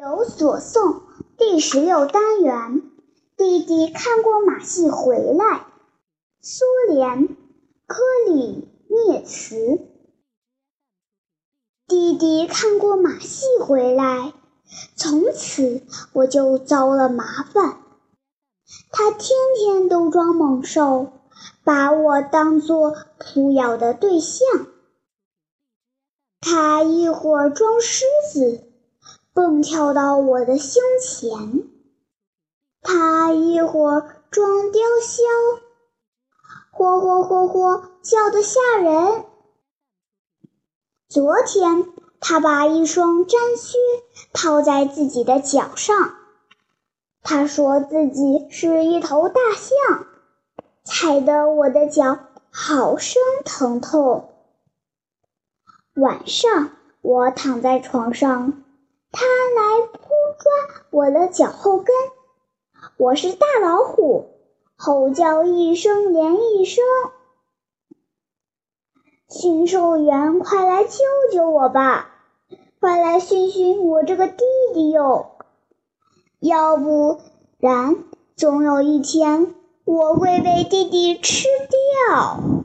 有所诵第十六单元，弟弟看过马戏回来。苏联，科里涅茨。弟弟看过马戏回来，从此我就遭了麻烦。他天天都装猛兽，把我当作扑咬的对象。他一会儿装狮子。蹦跳到我的胸前，他一会儿装雕鸮，嚯嚯嚯嚯叫得吓人。昨天他把一双毡靴套在自己的脚上，他说自己是一头大象，踩得我的脚好生疼痛。晚上我躺在床上。他来扑抓我的脚后跟，我是大老虎，吼叫一声连一声。驯兽员，快来救救我吧！快来训训我这个弟弟哟！要不然，总有一天我会被弟弟吃掉。